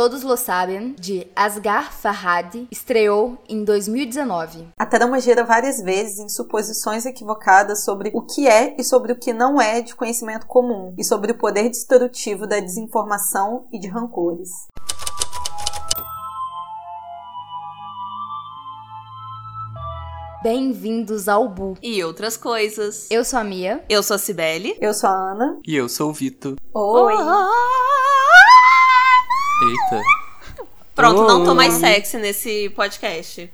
Todos Lo Sabem, de Asghar Farhadi, estreou em 2019. A trama gira várias vezes em suposições equivocadas sobre o que é e sobre o que não é de conhecimento comum, e sobre o poder destrutivo da desinformação e de rancores. Bem-vindos ao Bu. E outras coisas. Eu sou a Mia. Eu sou a Cibele. Eu sou a Ana. E eu sou o Vitor. Oi! Eita. Pronto, não tô mais sexy nesse podcast.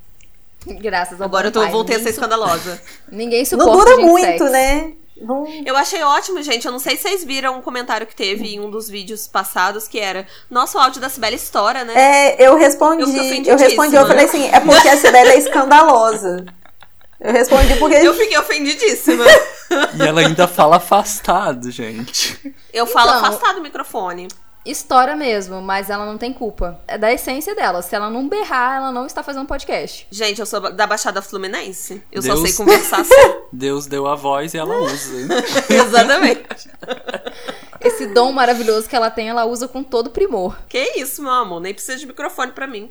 Graças ao Agora eu tô, pai. voltei a ser escandalosa. Ninguém suporta Não dura muito, sexy. né? Não... Eu achei ótimo, gente. Eu não sei se vocês viram um comentário que teve em um dos vídeos passados que era Nossa, o áudio da Cibele estoura, né? É, eu respondi. Eu Eu, respondi, eu falei assim, é porque a Cibele é escandalosa. Eu respondi porque. Eu fiquei ofendidíssima. E ela ainda fala afastado, gente. Eu falo Então, afastado do microfone. Estoura mesmo, mas ela não tem culpa. É da essência dela. Se ela não berrar, ela não está fazendo podcast. Gente, eu sou da Baixada Fluminense. Eu só Deus. sei conversar assim. Deus deu a voz e ela usa. Exatamente. Esse dom maravilhoso que ela tem, ela usa com todo primor. Que isso, meu amor. Nem precisa de microfone pra mim.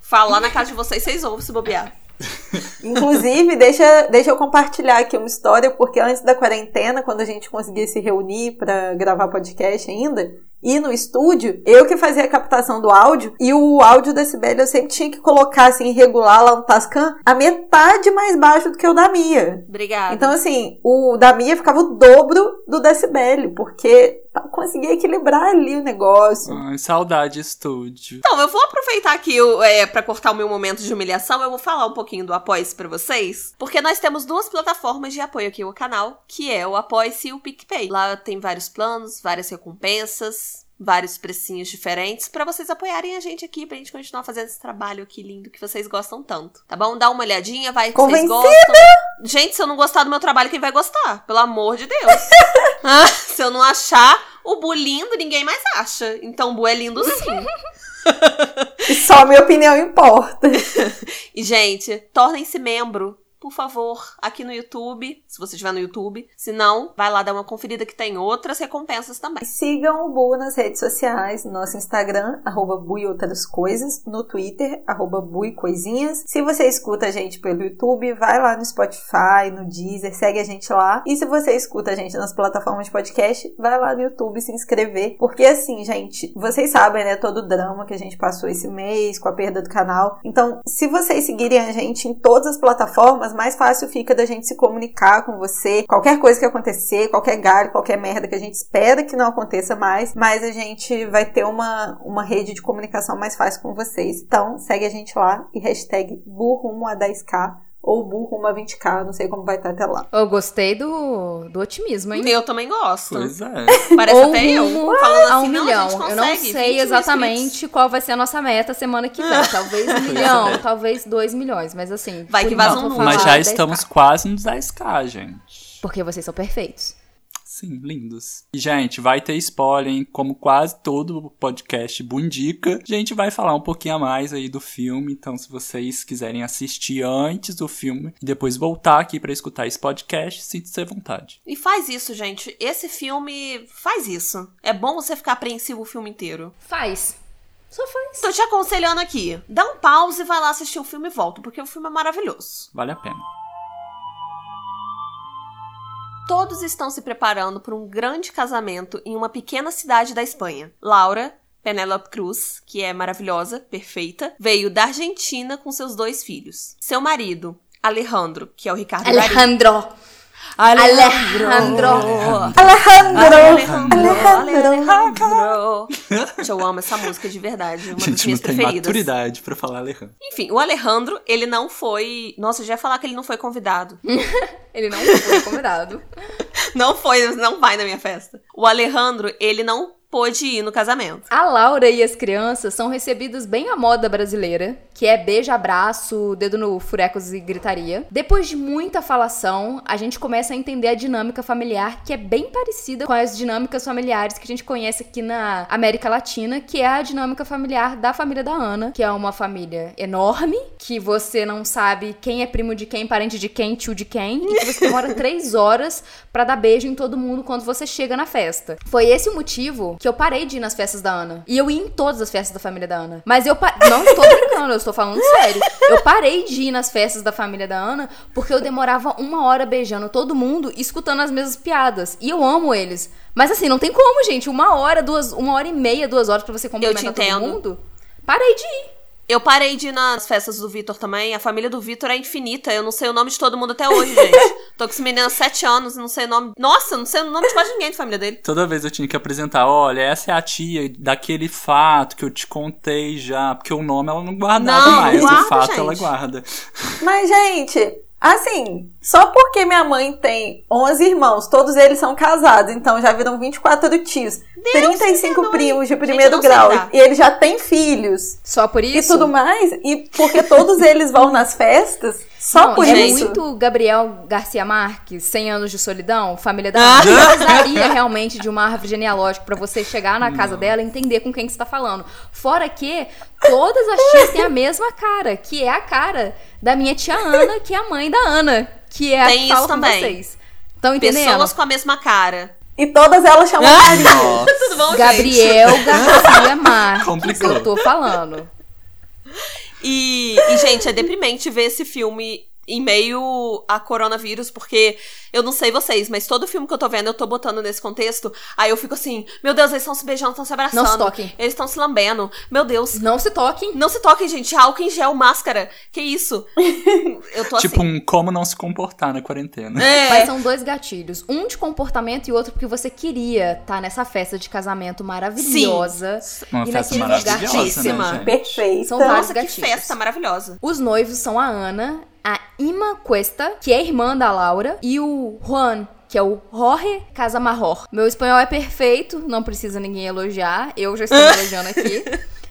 Falar na casa de vocês, vocês ouvem se bobear. Inclusive, deixa, deixa eu compartilhar aqui uma história, porque antes da quarentena, quando a gente conseguia se reunir pra gravar podcast ainda, ir no estúdio, eu que fazia a captação do áudio, e o áudio da Sibeli eu sempre tinha que colocar, assim, regular lá no Tascam, a metade mais baixo do que o da Mia. Obrigada. Então, assim, o da Mia ficava o dobro do decibélio, porque eu conseguia equilibrar ali o negócio. Ai, saudade estúdio. Então, eu vou aproveitar aqui o- é, para cortar o meu momento de humilhação. Eu vou falar um pouquinho do Apoia-se pra vocês. Porque nós temos duas plataformas de apoio aqui no canal, que é o Apoia-se e o PicPay. Lá tem vários planos, várias recompensas, vários precinhos diferentes pra vocês apoiarem a gente aqui, pra gente continuar fazendo esse trabalho aqui lindo que vocês gostam tanto. Tá bom? Dá uma olhadinha, vai que vocês gostam. Gente, se eu não gostar do meu trabalho, quem vai gostar? Pelo amor de Deus. Ah, se eu não achar o Bu lindo, ninguém mais acha. Então o Bu é lindo sim. E só a minha opinião importa. E, gente, tornem-se membro, por favor, aqui no YouTube, se você estiver no YouTube. Se não, vai lá dar uma conferida que tem outras recompensas também. Sigam o Bu nas redes sociais, no nosso Instagram, arroba Bu e outras coisas, no Twitter, arroba Bu e coisinhas. Se você escuta a gente pelo YouTube, vai lá no Spotify, no Deezer, segue a gente lá. E se você escuta a gente nas plataformas de podcast, vai lá no YouTube se inscrever. Porque assim, gente, vocês sabem, né, todo o drama que a gente passou esse mês com a perda do canal. Então, se vocês seguirem a gente em todas as plataformas, mais fácil fica da gente se comunicar com você. Qualquer coisa que acontecer, qualquer galho, qualquer merda que a gente espera que não aconteça mais, mas a gente vai ter uma, uma rede de comunicação mais fácil com vocês. Então, segue a gente lá e hashtag burrumo a 10k ou burrumo a 20k, não sei como vai estar até lá. Eu gostei do, do otimismo, hein? Eu também gosto. Pois é. Parece Ou até eu. Falando a assim, um não, a milhão. gente Eu não consegue, 20 sei exatamente qual vai ser a nossa meta semana que vem. Talvez um milhão, talvez dois milhões. Mas assim. Vai que vaza enquanto um. Mas já 10K, estamos quase nos 10k, gente. Porque vocês são perfeitos. Sim, lindos. E, gente, vai ter spoiler, hein? Como quase todo podcast Bundica. A gente vai falar um pouquinho a mais aí do filme. Então, se vocês quiserem assistir antes do filme e depois voltar aqui pra escutar esse podcast, sinta-se à vontade. E faz isso, gente. Esse filme faz isso. É bom você ficar apreensivo o filme inteiro. Faz. Só faz. Tô te aconselhando aqui. Dá um pause, vai lá assistir o filme e volta, porque o filme é maravilhoso. Vale a pena. Todos estão se preparando para um grande casamento em uma pequena cidade da Espanha. Laura, Penélope Cruz, que é maravilhosa, perfeita, veio da Argentina com seus dois filhos. Seu marido, Alejandro, que é o Ricardo. Alejandro. Alejandro. Alejandro! Alejandro. Alejandro. Gente, eu amo essa música de verdade. Uma A das gente não minhas tem preferidas. maturidade pra falar Alejandro. Enfim, o Alejandro, ele não foi. Nossa, eu já ia falar que ele não foi convidado. Ele não foi convidado. Não foi, não vai na minha festa. O Alejandro, ele não pôde ir no casamento. A Laura e as crianças são recebidos bem à moda brasileira, que é beijo, abraço, dedo no furecos e gritaria. Depois de muita falação, a gente começa a entender a dinâmica familiar, que é bem parecida com as dinâmicas familiares que a gente conhece aqui na América Latina, que é a dinâmica familiar da família da Ana, que é uma família enorme, que você não sabe quem é primo de quem, parente de quem, tio de quem, e que você demora três horas pra dar beijo em todo mundo quando você chega na festa. Foi esse o motivo que eu parei de ir nas festas da Ana. E eu ia em todas as festas da família da Ana. Mas eu pa... não estou brincando, eu estou falando sério. Eu parei de ir nas festas da família da Ana porque eu demorava uma hora beijando todo mundo e escutando as mesmas piadas. E eu amo eles. Mas assim, não tem como, gente. Uma hora, duas, uma hora e meia, duas horas pra você cumprimentar todo mundo. Parei de ir. Eu parei de ir nas festas do Vitor também. A família do Vitor é infinita. Eu não sei o nome de todo mundo até hoje, gente. Tô com esse menino há sete anos e não sei o nome. Nossa, não sei o nome de quase ninguém da família dele. Toda vez eu tinha que apresentar, olha, essa é a tia daquele fato que eu te contei já. Porque o nome ela não guardava Não, mais, guarda, o fato gente. ela guarda. Mas, gente, assim, só porque minha mãe tem 11 irmãos, todos eles são casados, então já viram 24 tios, 35 perdoe. primos de primeiro grau, e ele já tem filhos. Só por isso. E tudo mais, e porque todos eles vão nas festas, só Não, por é isso. muito Gabriel Garcia Marques, 100 anos de solidão, família da Ah. Precisaria realmente de uma árvore genealógica pra você chegar na casa dela e entender com quem que você tá falando. Fora que todas as tias têm a mesma cara, que é a cara da minha tia Ana, que é a mãe da Ana, que é a Tem que isso fala com vocês. Estão entendendo? Pessoas com a mesma cara. E todas elas chamam Ah! Tudo bom, gente? Gabriel Garcia Marques, Complicou. eu tô falando. E, e, gente, é deprimente ver esse filme em meio a coronavírus, porque eu não sei vocês, mas todo filme que eu tô vendo, eu tô botando nesse contexto. Aí eu fico assim, meu Deus, eles estão se beijando, estão se abraçando. Não se toquem. Eles estão se lambendo. Meu Deus. Não se toquem. Não se toquem, gente. Álcool em gel, máscara. Que isso? Eu tô Tipo assim. um como não se comportar na quarentena. É. Mas são dois gatilhos. Um de comportamento e outro porque você queria estar nessa festa de casamento maravilhosa. Uma e festa maravilhosa, gatíssima. né, gente? Perfeita. São vários Nossa, que gatilhos. festa maravilhosa. Os noivos são a Ana, a Ima Cuesta, que é irmã da Laura, e o Juan, que é o Jorge Casamarror. Meu espanhol é perfeito, não precisa ninguém elogiar. Eu já estou elogiando aqui.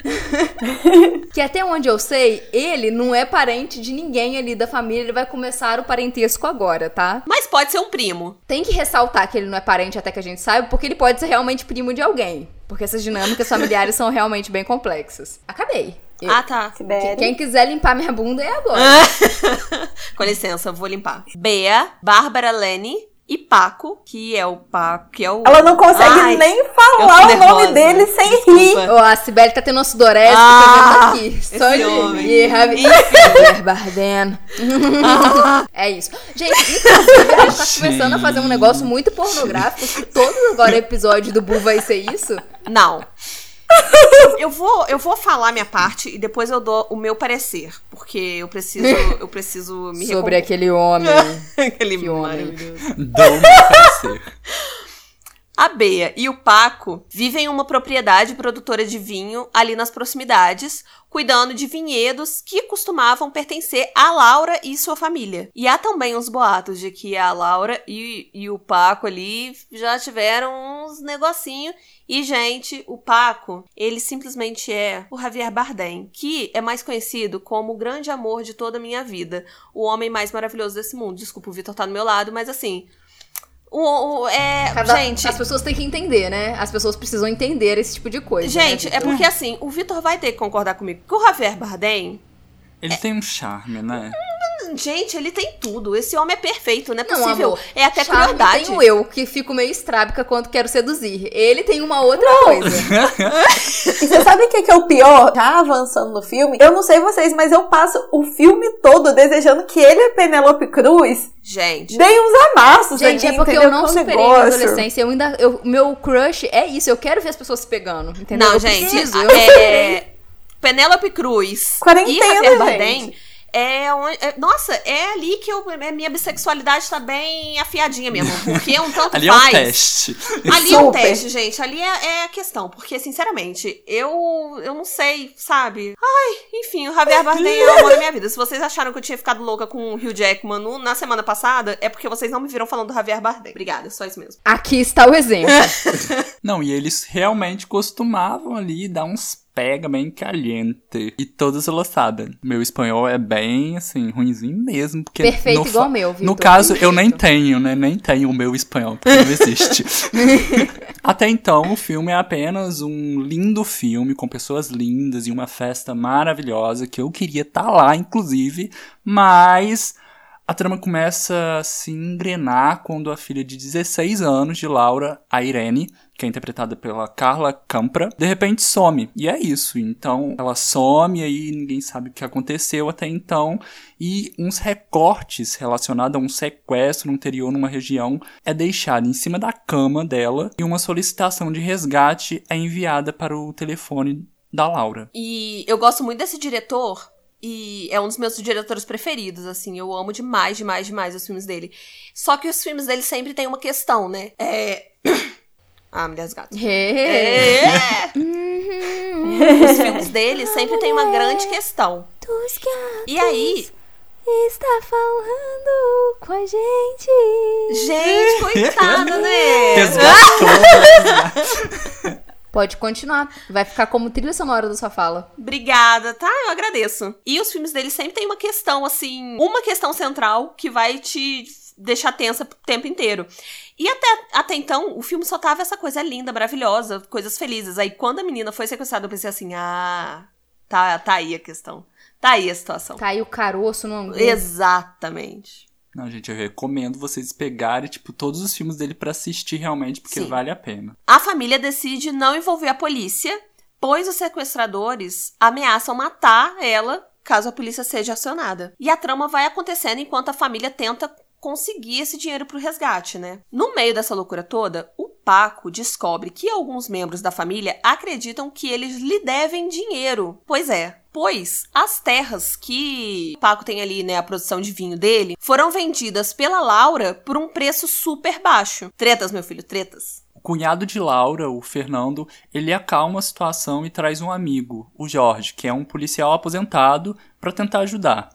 que até onde eu sei, ele não é parente de ninguém ali da família, ele vai começar o parentesco agora, tá? Mas pode ser um primo. Tem que ressaltar que ele não é parente até que a gente saiba, porque ele pode ser realmente primo de alguém. Porque essas dinâmicas familiares são realmente bem complexas. Acabei. Eu- Ah, tá. Quem quiser limpar minha bunda é agora. Com licença, eu vou limpar. Bea, Bárbara Lene e Paco, que é o Paco, que é o. Ela não consegue Ai, nem falar o nome dele sem Desculpa. rir. Ó, a Sibeli tá tendo uma sudorese, Ah, tô vendo aqui. Só de homem. rir. Javier Bardem. É isso. Gente, inclusive, a gente tá começando a fazer um negócio muito pornográfico, que todo agora episódio do Bu vai ser isso. Não. Eu vou, eu vou falar minha parte e depois eu dou o meu parecer, porque eu preciso, eu preciso me Sobre aquele homem. aquele Que homem. Dou meu parecer. A Bea e o Paco vivem em uma propriedade produtora de vinho ali nas proximidades, cuidando de vinhedos que costumavam pertencer a Laura e sua família. E há também uns boatos de que a Laura e, e o Paco ali já tiveram uns negocinho. E, gente, o Paco, ele simplesmente é o Javier Bardem, que é mais conhecido como o grande amor de toda a minha vida. O homem mais maravilhoso desse mundo. Desculpa, o Vitor tá do meu lado, mas assim. O, o- é, Cada- gente, As pessoas têm que entender, né? As pessoas precisam entender esse tipo de coisa. Gente, né, é porque assim, o Vitor vai ter que concordar comigo. Que o Javier Bardem, Ele tem um charme, né? Gente, ele tem tudo. Esse homem é perfeito, não é Não, possível. amor. é até Charme crueldade. tenho eu, que fico meio estrábica quando quero seduzir. Ele tem uma outra coisa. E você sabe o que, que é o pior? Já avançando no filme, eu não sei vocês, mas eu passo o filme todo desejando que ele a Penelope Cruz Gente, deem uns amassos Gente, ali, é porque eu não superei minha negócio. adolescência. Eu ainda. Eu, meu crush é isso. Eu quero ver as pessoas se pegando. Entendeu? não, eu gente, preciso. a- eu- é, Penélope Cruz Quarentena, e Javier gente. É, onde- é- Nossa, é ali que eu, é, minha bissexualidade tá bem afiadinha mesmo. Porque é um tanto Ali é um faz. teste. Ali é um Super. teste, gente. Ali é, é a questão. Porque, sinceramente, eu eu não sei, sabe? Ai, enfim, o Javier Bardem é o amor da minha vida. Se vocês acharam que eu tinha ficado louca com o Hugh Jackman no- na semana passada, é porque vocês não me viram falando do Javier Bardem. Obrigada, só isso mesmo. Aqui está o exemplo. Não, e eles realmente costumavam ali dar uns pega bem caliente. E todas eloçadas. Meu espanhol é bem, assim, ruinzinho mesmo. Porque Perfeito no igual meu, Vitor. No caso, eu nem Perfeito. tenho, né? Nem tenho o meu espanhol, porque não existe. Até então, o filme é apenas um lindo filme com pessoas lindas e uma festa maravilhosa que eu queria estar lá, inclusive, mas A trama começa a se engrenar quando a filha de 16 anos de Laura, a Irene, que é interpretada pela Carla Campra, de repente some. E é isso. Então ela some aí ninguém sabe o que aconteceu até então. E uns recortes relacionados a um sequestro anterior numa região é deixado em cima da cama dela e uma solicitação de resgate é enviada para o telefone da Laura. E eu gosto muito desse diretor e é um dos meus diretores preferidos, assim. Eu amo demais, demais, demais os filmes dele. Só que os filmes dele sempre tem uma questão, né? É. ah, Mulheres Gatas. É. É. os filmes dele sempre tem uma grande questão. Dos gatos E aí, está falando com a gente. gente, coitada, né? Resgatou. Pode continuar. Vai ficar como trilha sonora da sua fala. Obrigada, tá? Eu agradeço. E os filmes dele sempre tem uma questão, assim, uma questão central que vai te deixar tensa o tempo inteiro. E até, até então, o filme só tava essa coisa linda, maravilhosa, coisas felizes. Aí quando a menina foi sequestrada, eu pensei assim: ah, tá, tá aí a questão. Tá aí a situação. Caiu o caroço no angu. Exatamente. Não, gente, eu recomendo vocês pegarem, tipo, todos os filmes dele pra assistir realmente, porque Sim. vale a pena. A família decide não envolver a polícia, pois os sequestradores ameaçam matar ela caso a polícia seja acionada. E a trama vai acontecendo enquanto a família tenta conseguir esse dinheiro pro resgate, né? No meio dessa loucura toda, o Paco descobre que alguns membros da família acreditam que eles lhe devem dinheiro. Pois é, pois as terras que o Paco tem ali, né, a produção de vinho dele, foram vendidas pela Laura por um preço super baixo. Tretas, meu filho, tretas. O cunhado de Laura, o Fernando, ele acalma a situação e traz um amigo, o Jorge, que é um policial aposentado, para tentar ajudar.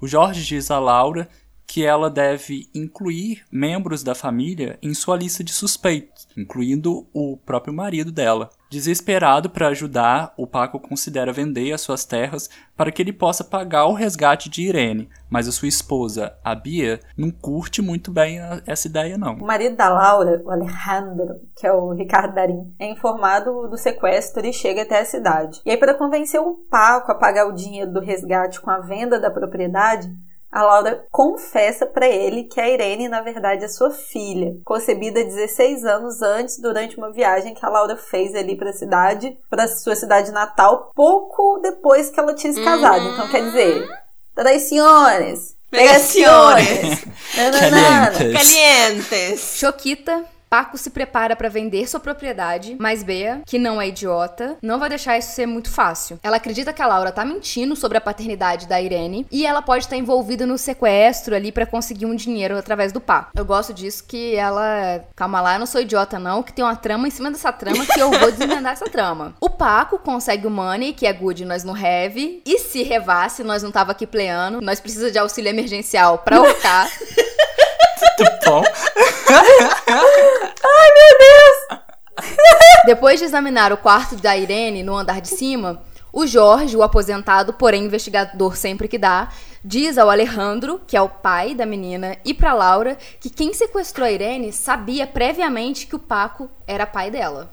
O Jorge diz a Laura que ela deve incluir membros da família em sua lista de suspeitos, incluindo o próprio marido dela. Desesperado para ajudar, o Paco considera vender as suas terras para que ele possa pagar o resgate de Irene, mas a sua esposa, a Bia, não curte muito bem essa ideia não. O marido da Laura, o Alejandro, que é o Ricardo Darim, é informado do sequestro e chega até a cidade. E aí, para convencer o Paco a pagar o dinheiro do resgate com a venda da propriedade, a Laura confessa para ele que a Irene, na verdade, é sua filha, concebida 16 anos antes, durante uma viagem que a Laura fez ali para a cidade, para sua cidade natal, pouco depois que ela tinha se casado. Então, quer dizer, traições, Pegaciones. Calientes. Calientes. Choquita. Paco se prepara pra vender sua propriedade, mas Bea, que não é idiota, não vai deixar isso ser muito fácil. Ela acredita que a Laura tá mentindo sobre a paternidade da Irene e ela pode estar envolvida no sequestro ali pra conseguir um dinheiro através do Paco. Eu gosto disso que ela, calma lá, eu não sou idiota não, que tem uma trama em cima dessa trama que eu vou desvendar essa trama. O Paco consegue o money, que é good, nós não have, e se revasse, nós não tava aqui pleando, nós precisa de auxílio emergencial pra ahorcar. Bom, Depois de examinar o quarto da Irene no andar de cima, o Jorge, o aposentado, porém investigador sempre que dá, diz ao Alejandro, que é o pai da menina, e pra Laura que quem sequestrou a Irene sabia previamente que o Paco era pai dela.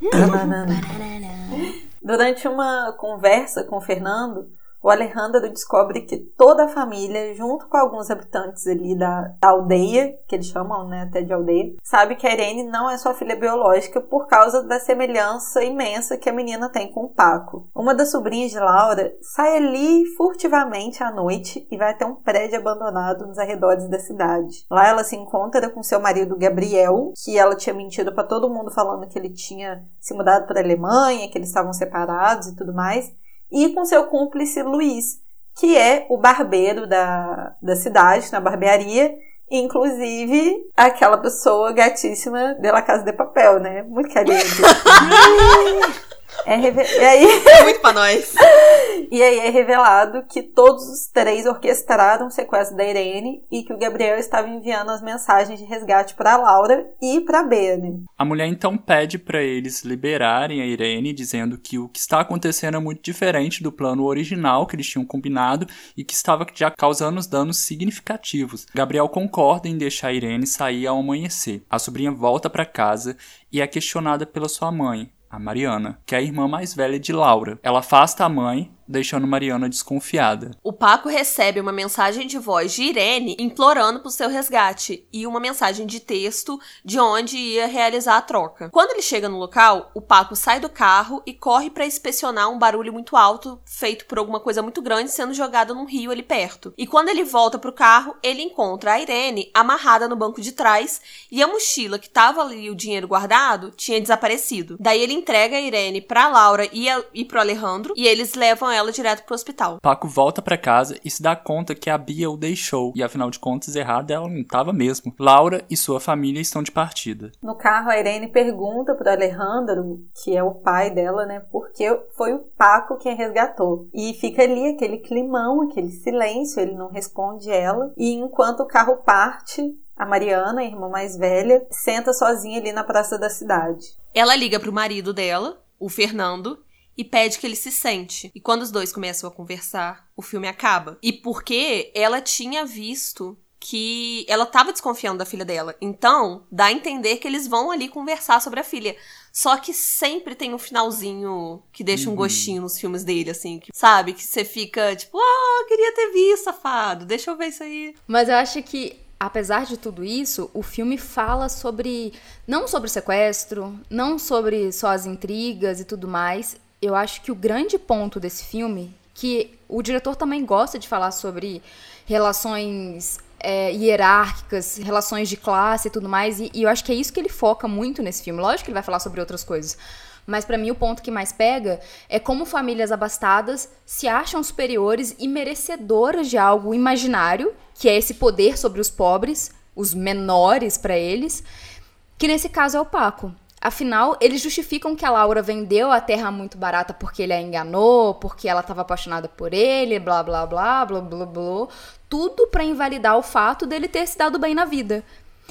Durante uma conversa com o Fernando, o Alejandro descobre que toda a família, junto com alguns habitantes ali da, da aldeia, que eles chamam né, até de aldeia, sabe que a Irene não é sua filha biológica por causa da semelhança imensa que a menina tem com o Paco. Uma das sobrinhas de Laura sai ali furtivamente à noite e vai até um prédio abandonado nos arredores da cidade. Lá ela se encontra com seu marido Gabriel, que ela tinha mentido para todo mundo falando que ele tinha se mudado para a Alemanha, que eles estavam separados e tudo mais e com seu cúmplice Luiz, que é o barbeiro da, da cidade, na barbearia, inclusive aquela pessoa gatíssima de La Casa de Papel, né? Muito carinho. É reve- e, aí, Muito pra nós. e aí é revelado que todos os três orquestraram o sequestro da Irene e que o Gabriel estava enviando as mensagens de resgate para Laura e para Bea, né? a mulher então pede para eles liberarem a Irene, dizendo que o que está acontecendo é muito diferente do plano original que eles tinham combinado e que estava já causando os danos significativos. Gabriel concorda em deixar a Irene sair ao amanhecer. A sobrinha volta para casa e é questionada pela sua mãe, a Mariana, que é a irmã mais velha de Laura. Ela afasta a mãe, deixando Mariana desconfiada. O Paco recebe uma mensagem de voz de Irene implorando por seu resgate e uma mensagem de texto de onde ia realizar a troca. Quando ele chega no local, o Paco sai do carro e corre para inspecionar um barulho muito alto feito por alguma coisa muito grande sendo jogada num rio ali perto. E quando ele volta pro carro, ele encontra a Irene amarrada no banco de trás e a mochila que tava ali o dinheiro guardado tinha desaparecido. Daí ele entrega a Irene pra Laura e, a, e pro Alejandro e eles levam ela direto pro hospital. Paco volta para casa e se dá conta que a Bia o deixou e afinal de contas errada ela não tava mesmo. Laura e sua família estão de partida. No carro a Irene pergunta pro Alejandro, que é o pai dela, né, porque foi o Paco quem resgatou. E fica ali aquele climão, aquele silêncio, ele não responde ela. E enquanto o carro parte, a Mariana, a irmã mais velha, senta sozinha ali na praça da cidade. Ela liga pro marido dela, o Fernando, e pede que ele se sente. E quando os dois começam a conversar, o filme acaba. E porque ela tinha visto que ela tava desconfiando da filha dela. Então, dá a entender que eles vão ali conversar sobre a filha. Só que sempre tem um finalzinho que deixa um Uhum. gostinho nos filmes dele, assim, que, sabe? Que você fica tipo, ah, eu queria ter visto, safado, deixa eu ver isso aí. Mas eu acho que, apesar de tudo isso, o filme fala sobre. Não sobre o sequestro, não sobre só as intrigas e tudo mais. Eu acho que o grande ponto desse filme, que o diretor também gosta de falar sobre relações é, hierárquicas, relações de classe e tudo mais, e, e eu acho que é isso que ele foca muito nesse filme. Lógico que ele vai falar sobre outras coisas. Mas pra mim o ponto que mais pega é como famílias abastadas se acham superiores e merecedoras de algo imaginário, que é esse poder sobre os pobres, os menores pra eles, que nesse caso é o Paco. Afinal, eles justificam que a Laura vendeu a terra muito barata porque ele a enganou, porque ela estava apaixonada por ele, blá blá blá, blá blá blá, tudo pra invalidar o fato dele ter se dado bem na vida.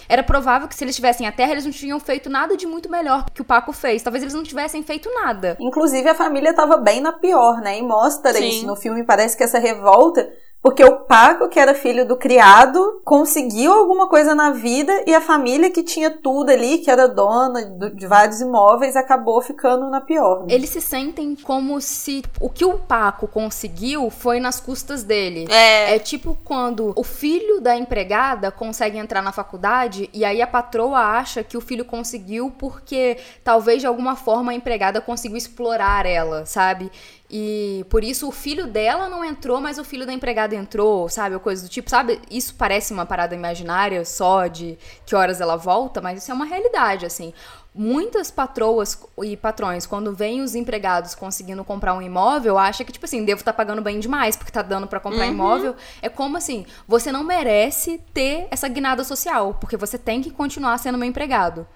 Era provável que se eles tivessem a terra, eles não tinham feito nada de muito melhor que o Paco fez. Talvez eles não tivessem feito nada. Inclusive a família tava bem na pior, né? E mostra Sim. isso no filme. Parece que essa revolta. Porque o Paco, que era filho do criado, conseguiu alguma coisa na vida e a família que tinha tudo ali, que era dona do- de vários imóveis, acabou ficando na pior. né? Eles se sentem como se o que o Paco conseguiu foi nas custas dele. É, É tipo quando o filho da empregada consegue entrar na faculdade e aí a patroa acha que o filho conseguiu porque talvez de alguma forma a empregada conseguiu explorar ela, sabe? E por isso o filho dela não entrou, mas o filho da empregada entrou, sabe? Ou coisa do tipo, sabe? Isso parece uma parada imaginária só de que horas ela volta, mas isso é uma realidade, assim. Muitas patroas e patrões, quando veem os empregados conseguindo comprar um imóvel, acham que, tipo assim, devo estar pagando bem demais porque tá dando pra comprar imóvel. É como assim, você não merece ter essa guinada social, porque você tem que continuar sendo meu empregado.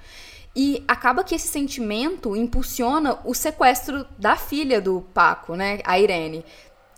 E acaba que esse sentimento impulsiona o sequestro da filha do Paco, né? A Irene.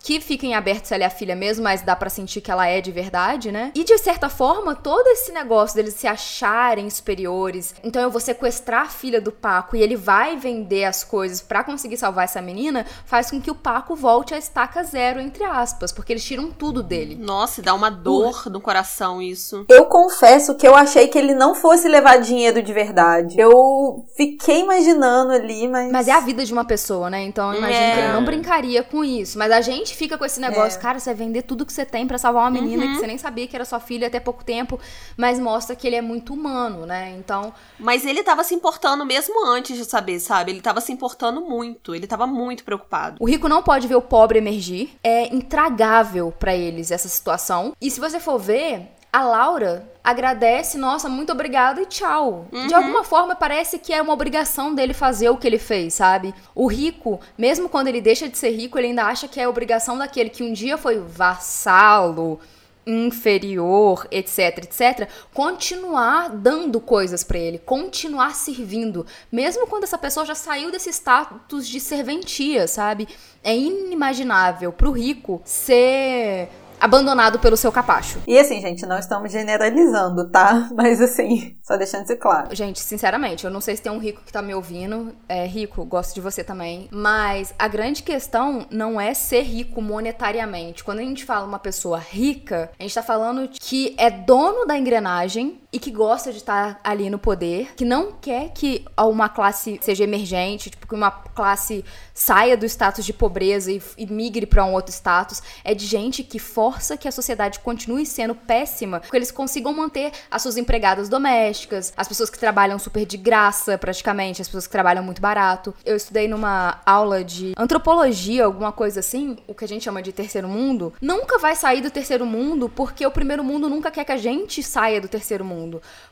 Que fica em aberto se ela é a filha mesmo, mas dá pra sentir que ela é de verdade, né? E de certa forma, todo esse negócio deles se acharem superiores. Então eu vou sequestrar a filha do Paco e ele vai vender as coisas pra conseguir salvar essa menina, faz com que o Paco volte a estaca zero, entre aspas, porque eles tiram tudo dele. nossa, e dá uma dor no coração isso. Eu confesso que eu achei que ele não fosse levar dinheiro de verdade. Eu fiquei imaginando ali, mas. Mas é a vida de uma pessoa, né? Então eu imagino que ele É. não brincaria com isso. Mas a gente fica com esse negócio, cara, você vai vender tudo que você tem pra salvar uma menina que você nem sabia que era sua filha até pouco tempo, mas mostra que ele é muito humano, né? Então, Mas ele tava se importando mesmo antes de saber, sabe? Ele tava se importando muito. Ele tava muito preocupado. o rico não pode ver o pobre emergir. É intragável pra eles essa situação. E se você for ver, a Laura agradece, nossa, muito obrigada e tchau. De alguma forma parece que é uma obrigação dele fazer o que ele fez, sabe? O rico, mesmo quando ele deixa de ser rico, ele ainda acha que é obrigação daquele que um dia foi vassalo, inferior, etc, etc, continuar dando coisas pra ele, continuar servindo, mesmo quando essa pessoa já saiu desse status de serventia, sabe? É inimaginável pro rico ser abandonado pelo seu capacho. E assim, gente, não estamos generalizando, tá? Mas assim, só deixando isso claro. Gente, sinceramente, eu não sei se tem um rico que tá me ouvindo. É, rico, gosto de você também. Mas a grande questão não é ser rico monetariamente. Quando a gente fala uma pessoa rica, a gente tá falando que é dono da engrenagem, e que gosta de estar ali no poder, que não quer que uma classe seja emergente, tipo, que uma classe saia do status de pobreza e, e migre para um outro status. É de gente que força que a sociedade continue sendo péssima, que eles consigam manter as suas empregadas domésticas, as pessoas que trabalham super de graça, praticamente, as pessoas que trabalham muito barato. Eu estudei numa aula de antropologia, alguma coisa assim, o que a gente chama de terceiro mundo. Nunca vai sair do terceiro mundo porque o primeiro mundo nunca quer que a gente saia do terceiro mundo.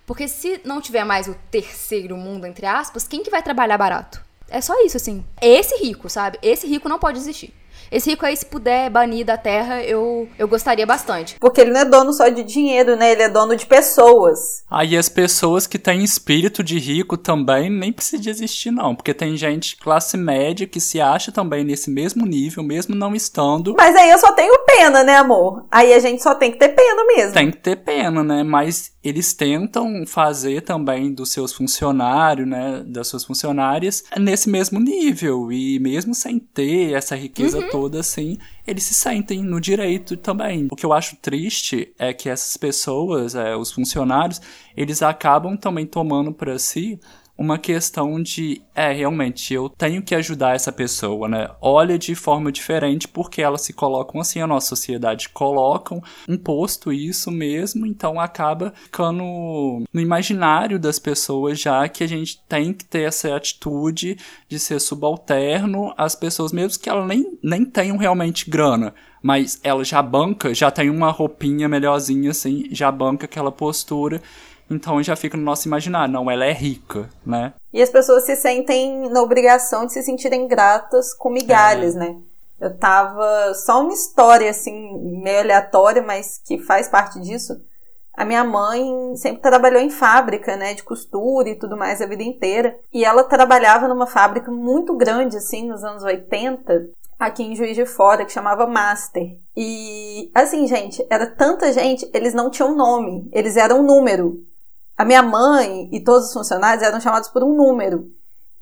Porque se não tiver mais o terceiro mundo, entre aspas, quem que vai trabalhar barato? É só isso, assim. Esse rico, sabe? Esse rico não pode existir. Esse rico aí, se puder banir da terra, eu, eu gostaria bastante. Porque ele não é dono só de dinheiro, né? Ele é dono de pessoas. Aí as pessoas que têm espírito de rico também nem precisa de existir, não. Porque tem gente classe média que se acha também nesse mesmo nível, mesmo não estando. Mas aí eu só tenho pena, né, amor? Aí a gente só tem que ter pena mesmo. Tem que ter pena, né? Mas eles tentam fazer também dos seus funcionários, né? Das suas funcionárias nesse mesmo nível. E mesmo sem ter essa riqueza uhum. toda toda, assim, eles se sentem no direito também. O que eu acho triste é que essas pessoas, é, os funcionários, eles acabam também tomando para si uma questão de, é, realmente, eu tenho que ajudar essa pessoa, né? Olha de forma diferente porque elas se colocam assim, a nossa sociedade colocam imposto isso mesmo, então acaba ficando no imaginário das pessoas já que a gente tem que ter essa atitude de ser subalterno às pessoas, mesmo que elas nem, nem tenham realmente grana mas ela já banca, já tem uma roupinha melhorzinha assim, já banca aquela postura então já fica no nosso imaginário, não, ela é rica, né? E as pessoas se sentem na obrigação de se sentirem gratas com migalhas, é. né? Eu tava. Só uma história, assim, meio aleatória, mas que faz parte disso. A minha mãe sempre trabalhou em fábrica, né, de costura e tudo mais a vida inteira. E ela trabalhava numa fábrica muito grande, assim, nos anos 80, aqui em Juiz de Fora, que chamava Master. E, assim, gente, era tanta gente, eles não tinham nome, eles eram um número. A minha mãe e todos os funcionários eram chamados por um número.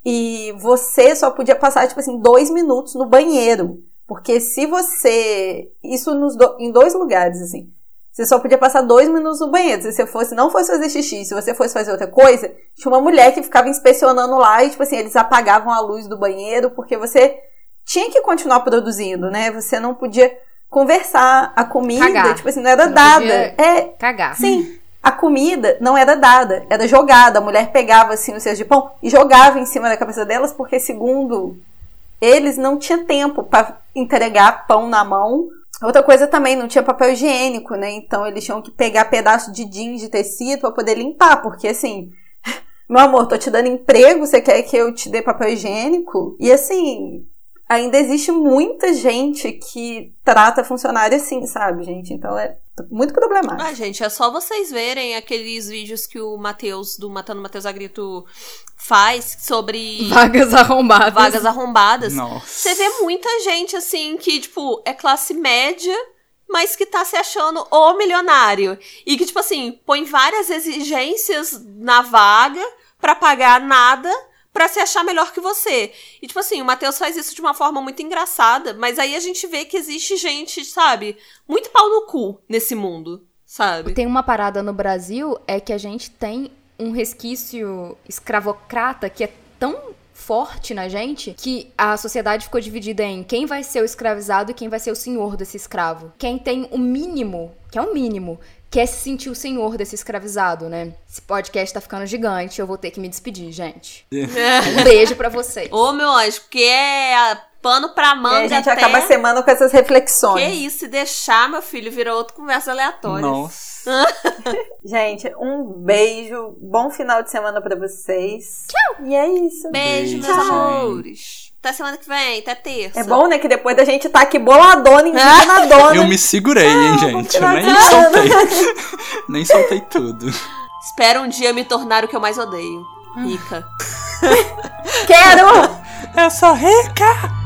E você só podia passar, tipo assim, dois minutos no banheiro. Porque se você. Isso nos do... em dois lugares, assim. Você só podia passar dois minutos no banheiro. Se você fosse, não fosse fazer xixi, se você fosse fazer outra coisa, tinha uma mulher que ficava inspecionando lá e, tipo assim, eles apagavam a luz do banheiro porque você tinha que continuar produzindo, né? Você não podia conversar. A comida, Cagar. tipo assim, não era não dada. É. Cagar. Sim a comida não era dada, era jogada. A mulher pegava assim o cesto de pão e jogava em cima da cabeça delas, porque segundo eles não tinha tempo para entregar pão na mão. Outra coisa também, não tinha papel higiênico, né? Então eles tinham que pegar pedaço de jeans de tecido para poder limpar, porque assim, meu amor, tô te dando emprego, você quer que eu te dê papel higiênico? E assim, ainda existe muita gente que trata funcionário assim, sabe, gente? Então é muito problemático. Ah, gente, é só vocês verem aqueles vídeos que o Matheus, do Matando Matheus Agrito, faz sobre. Vagas arrombadas. Vagas arrombadas. Nossa. Você vê muita gente, assim, que, tipo, é classe média mas que tá se achando o milionário. E que, tipo assim, põe várias exigências na vaga para pagar nada para se achar melhor que você. E, tipo assim, o Matheus faz isso de uma forma muito engraçada, mas aí a gente vê que existe gente, sabe, muito pau no cu nesse mundo, sabe? Tem uma parada no Brasil, é que a gente tem um resquício escravocrata que é tão forte na gente que a sociedade ficou dividida em quem vai ser o escravizado e quem vai ser o senhor desse escravo. Quem tem o mínimo, que é o mínimo, quer se sentir o senhor desse escravizado, né? Esse podcast tá ficando gigante, eu vou ter que me despedir, gente. um beijo para vocês. Ô, meu anjo, porque é pano pra manga. E a gente até... acaba a semana com essas reflexões. Que isso, se deixar, meu filho, virou outra conversa aleatória. Nossa. gente, um beijo, bom final de semana para vocês. Tchau! E é isso. Beijo, beijo meus amores. Até semana que vem, até terça. É bom, né? Que depois da gente tá aqui boladona, enganadona. Eu me segurei, hein, gente? Eu nem soltei. nem soltei tudo. Espero um dia me tornar o que eu mais odeio. Rica. Quero! Eu sou rica!